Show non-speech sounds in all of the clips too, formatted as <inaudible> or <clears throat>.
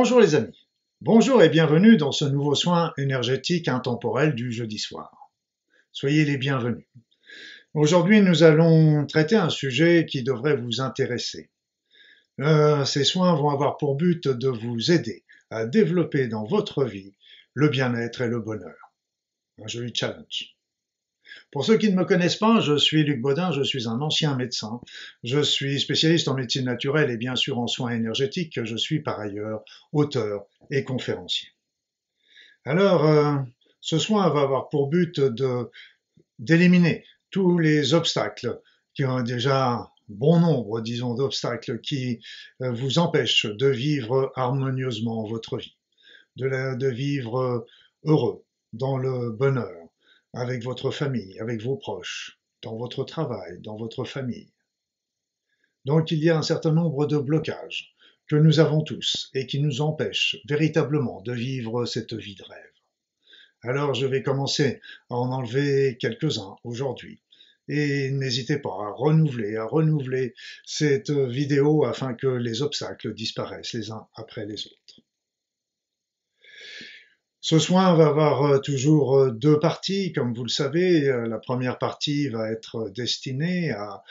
Bonjour les amis, bonjour et bienvenue dans ce nouveau soin énergétique intemporel du jeudi soir. Soyez les bienvenus. Aujourd'hui nous allons traiter un sujet qui devrait vous intéresser. Euh, ces soins vont avoir pour but de vous aider à développer dans votre vie le bien-être et le bonheur. Un joli challenge. Pour ceux qui ne me connaissent pas, je suis Luc Baudin, je suis un ancien médecin. Je suis spécialiste en médecine naturelle et bien sûr en soins énergétiques. Je suis par ailleurs auteur et conférencier. Alors, euh, ce soin va avoir pour but d'éliminer tous les obstacles qui ont déjà bon nombre, disons, d'obstacles qui euh, vous empêchent de vivre harmonieusement votre vie, de, de vivre heureux, dans le bonheur, avec votre famille, avec vos proches, dans votre travail, dans votre famille. Donc il y a un certain nombre de blocages que nous avons tous et qui nous empêchent véritablement de vivre cette vie de rêve. Alors je vais commencer à en enlever quelques-uns aujourd'hui. Et n'hésitez pas à renouveler, à renouveler cette vidéo afin que les obstacles disparaissent les uns après les autres. Ce soin va avoir euh, toujours euh, deux parties, comme vous le savez. Euh, la première partie va être destinée à,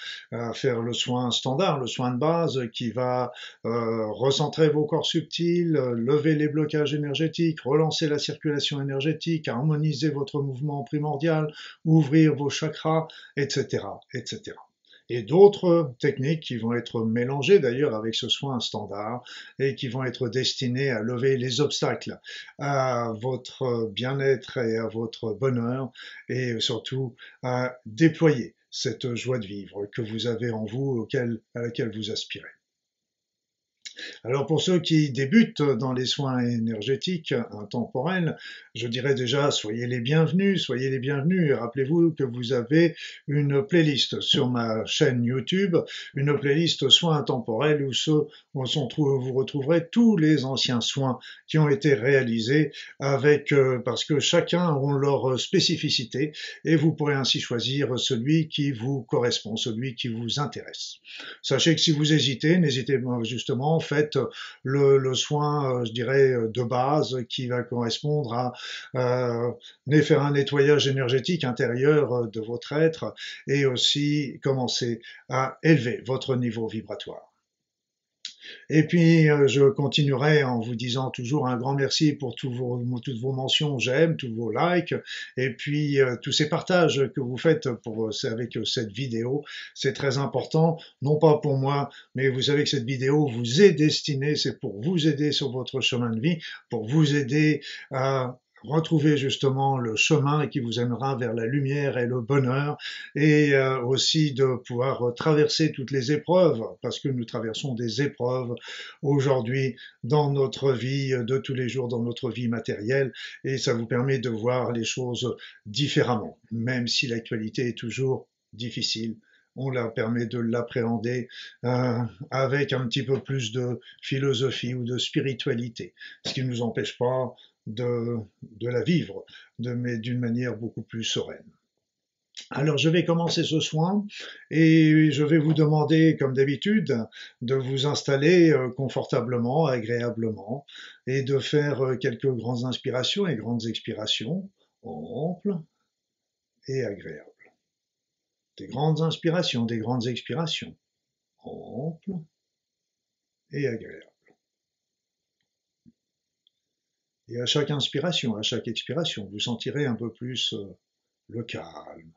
faire le soin standard, le soin de base, qui va recentrer vos corps subtils, lever les blocages énergétiques, relancer la circulation énergétique, harmoniser votre mouvement primordial, ouvrir vos chakras, etc., etc et d'autres techniques qui vont être mélangées d'ailleurs avec ce soin standard et qui vont être destinées à lever les obstacles à votre bien-être et à votre bonheur et surtout à déployer cette joie de vivre que vous avez en vous, à laquelle vous aspirez. Alors pour ceux qui débutent dans les soins énergétiques intemporels, je dirais déjà soyez les bienvenus, soyez les bienvenus. Rappelez-vous que vous avez une playlist sur ma chaîne YouTube, une playlist soins intemporels où, vous retrouverez tous les anciens soins qui ont été réalisés avec euh, parce que chacun a leur spécificité et vous pourrez ainsi choisir celui qui vous correspond, celui qui vous intéresse. Sachez que si vous hésitez, n'hésitez pas justement fait le, soin, euh, je dirais, euh, de base qui va correspondre à euh, faire un nettoyage énergétique intérieur euh, de votre être et aussi commencer à élever votre niveau vibratoire. Et puis, euh, je continuerai en vous disant toujours un grand merci pour toutes vos mentions. J'aime, tous vos likes, et puis euh, tous ces partages que vous faites pour, euh, avec cette vidéo. C'est très important, non pas pour moi, mais vous savez que cette vidéo vous est destinée, c'est pour vous aider sur votre chemin de vie, pour vous aider à retrouver justement le chemin qui vous aimera vers la lumière et le bonheur et euh, aussi de pouvoir traverser toutes les épreuves parce que nous traversons des épreuves aujourd'hui dans notre vie de tous les jours, dans notre vie matérielle et ça vous permet de voir les choses différemment, même si l'actualité est toujours difficile. On la permet de l'appréhender euh, avec un petit peu plus de philosophie ou de spiritualité, ce qui ne nous empêche pas de, la vivre, de, d'une manière beaucoup plus sereine. Alors je vais commencer ce soin et je vais vous demander, comme d'habitude, de vous installer euh, confortablement, agréablement et de faire euh, quelques grandes inspirations et grandes expirations, amples et agréables. Des grandes inspirations, des grandes expirations, amples et agréables. Et à chaque inspiration, à chaque expiration, vous sentirez un peu plus euh, le calme,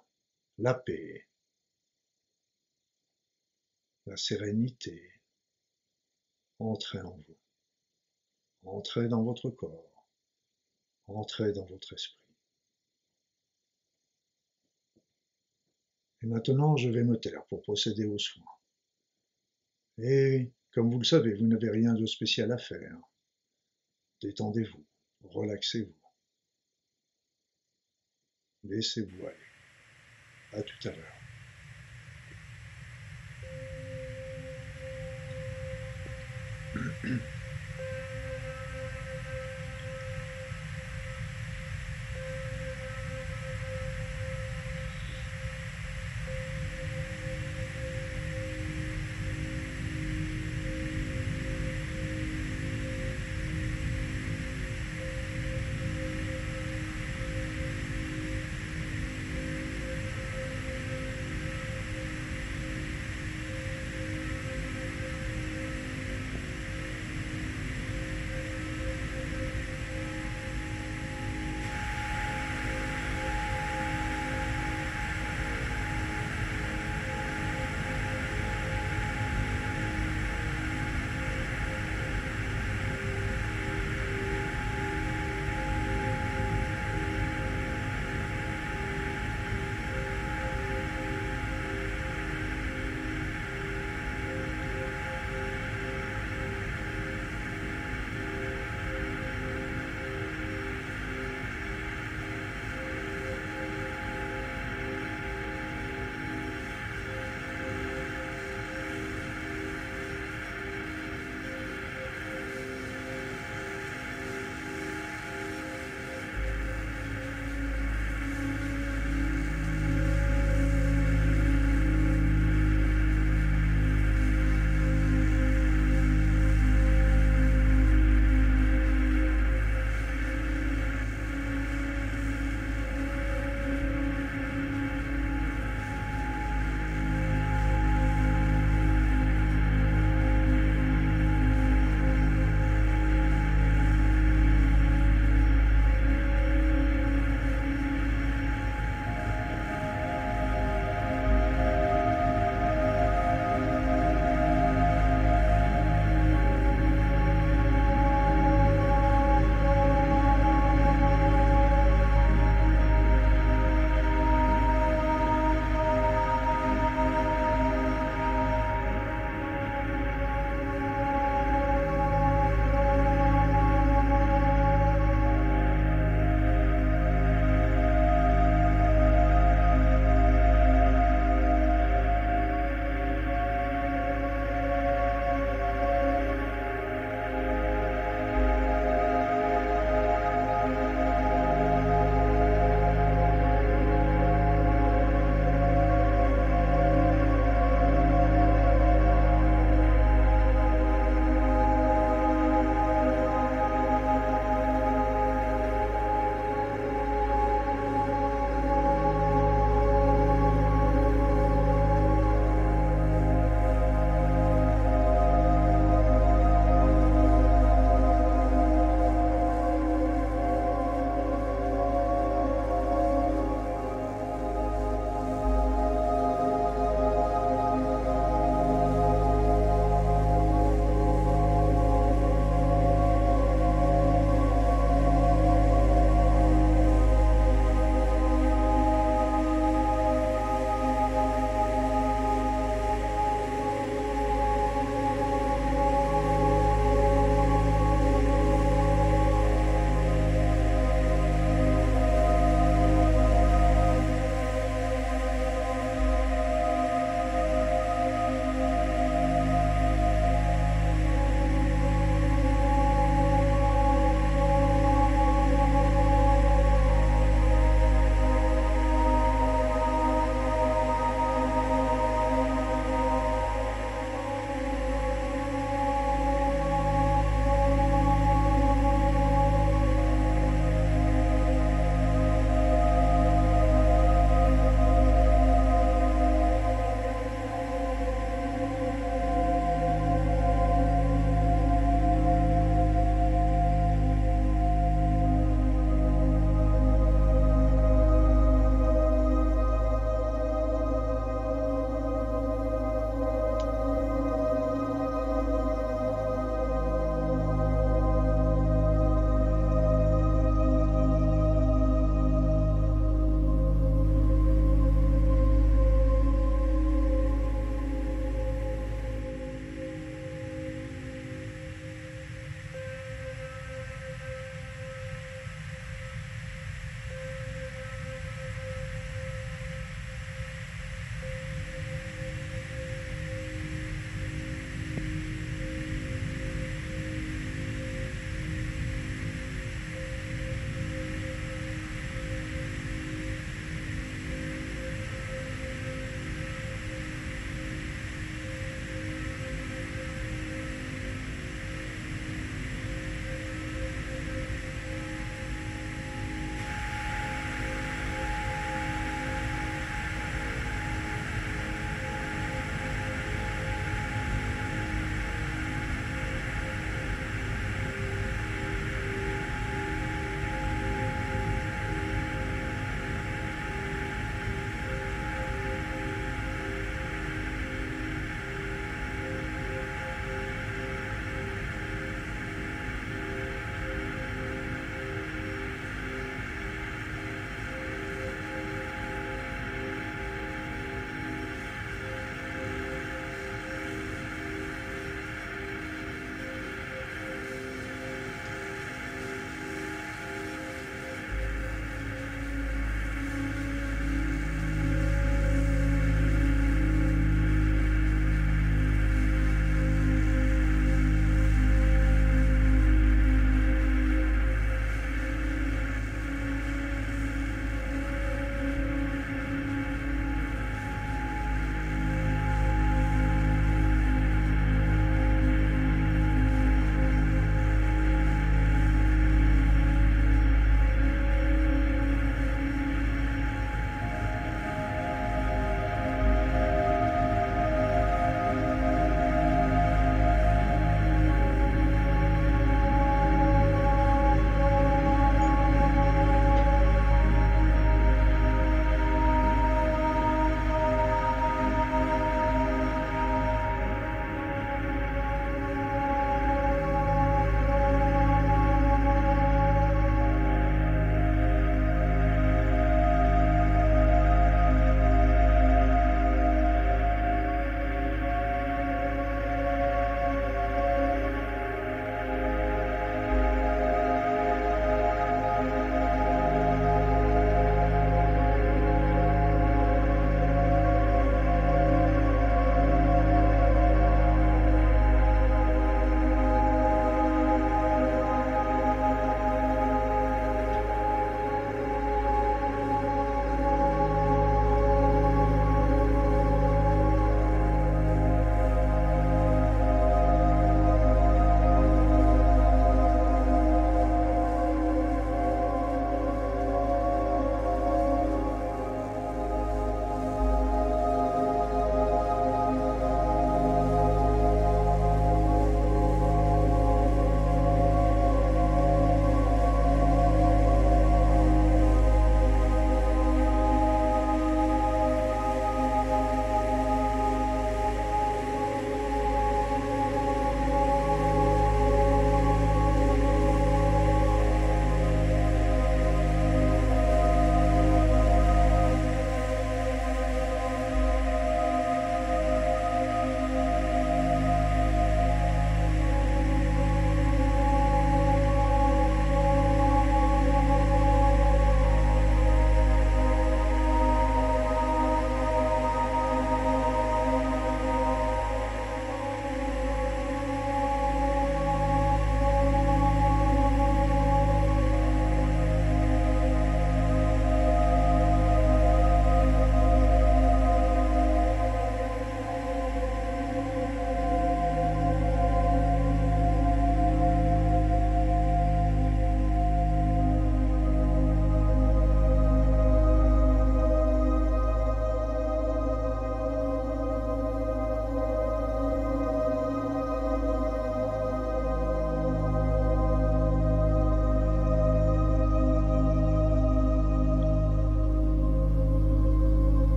la paix, la sérénité. Entrez en vous. Entrez dans votre corps. Entrez dans votre esprit. Et maintenant, je vais me taire pour procéder aux soins. Et, comme vous le savez, vous n'avez rien de spécial à faire. Détendez-vous relaxez-vous. Laissez-vous aller. À tout à l'heure. <clears throat>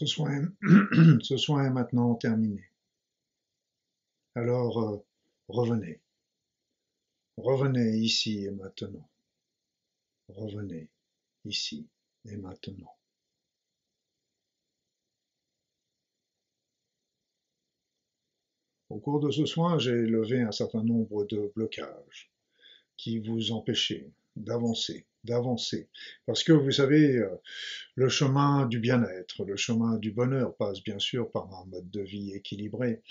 Ce soin, est <clears throat> maintenant terminé. Alors, euh, revenez. Revenez ici et maintenant. Revenez ici et maintenant. Au cours de ce soin, j'ai levé un certain nombre de blocages qui vous empêchaient d'avancer, d'avancer. Parce que vous savez, euh, le chemin du bien-être, le chemin du bonheur passe bien sûr par un mode de vie équilibré,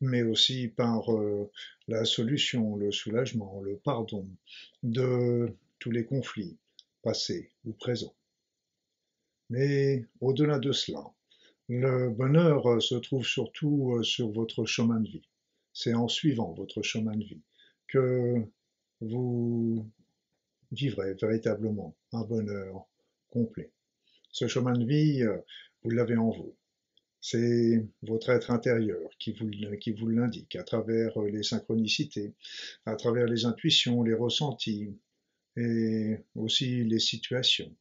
mais aussi par euh, la solution, le soulagement, le pardon de tous les conflits, passés ou présents. Mais au-delà de cela, le bonheur se trouve surtout euh, sur votre chemin de vie. C'est en suivant votre chemin de vie que vous vivrez véritablement un bonheur complet. Ce chemin de vie, euh, vous l'avez en vous. C'est votre être intérieur qui vous, l'indique à travers les synchronicités, à travers les intuitions, les ressentis et aussi les situations.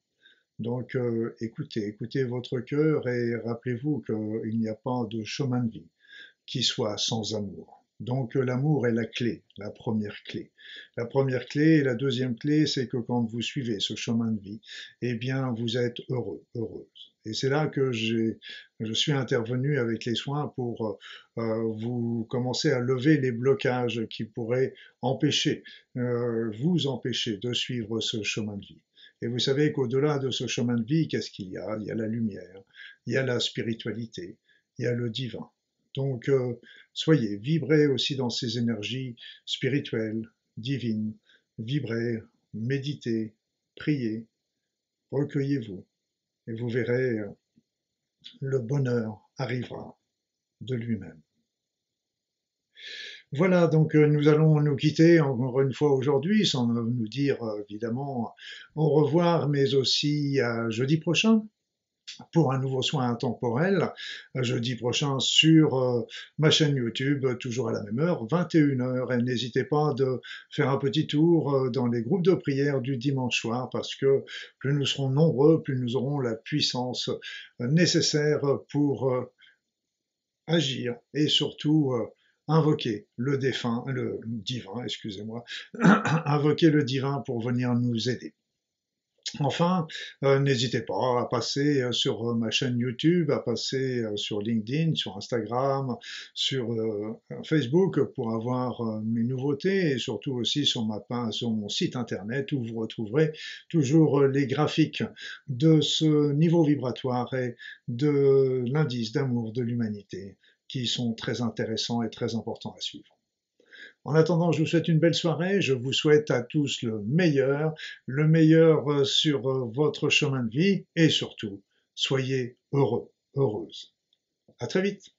Donc euh, écoutez, écoutez votre cœur et rappelez-vous qu'il n'y a pas de chemin de vie qui soit sans amour. Donc euh, l'amour est la clé, la première clé. La première clé et la deuxième clé, c'est que quand vous suivez ce chemin de vie, eh bien vous êtes heureux, heureuse. Et c'est là que je suis intervenu avec les soins pour euh, vous commencer à lever les blocages qui pourraient empêcher, euh, vous empêcher de suivre ce chemin de vie. Et vous savez qu'au-delà de ce chemin de vie, qu'est-ce qu'il y a? Il y a la lumière, il y a la spiritualité, il y a le divin. Donc, euh, soyez, vibrez aussi dans ces énergies spirituelles, divines, vibrez, méditez, priez, recueillez-vous, et vous verrez, euh, le bonheur arrivera de lui-même. Voilà, donc euh, nous allons nous quitter encore une fois aujourd'hui, sans nous dire évidemment au revoir, mais aussi à jeudi prochain pour un nouveau soin intemporel jeudi prochain sur euh, ma chaîne YouTube, toujours à la même heure, 21h. Et n'hésitez pas de faire un petit tour euh, dans les groupes de prière du dimanche soir parce que plus nous serons nombreux, plus nous aurons la puissance euh, nécessaire pour agir et surtout invoquer le défunt, le divin, excusez-moi, <clears throat> invoquer le divin pour venir nous aider. Enfin, euh, n'hésitez pas à passer euh, sur euh, ma chaîne YouTube, à passer sur LinkedIn, sur Instagram, sur Facebook pour avoir mes nouveautés et surtout aussi sur, ma, sur mon site internet où vous retrouverez toujours les graphiques de ce niveau vibratoire et de l'indice d'amour de l'humanité qui sont très intéressants et très importants à suivre. En attendant, je vous souhaite une belle soirée. Je vous souhaite à tous le meilleur, le meilleur euh, sur euh, votre chemin de vie et surtout, soyez heureux, heureuses. À très vite.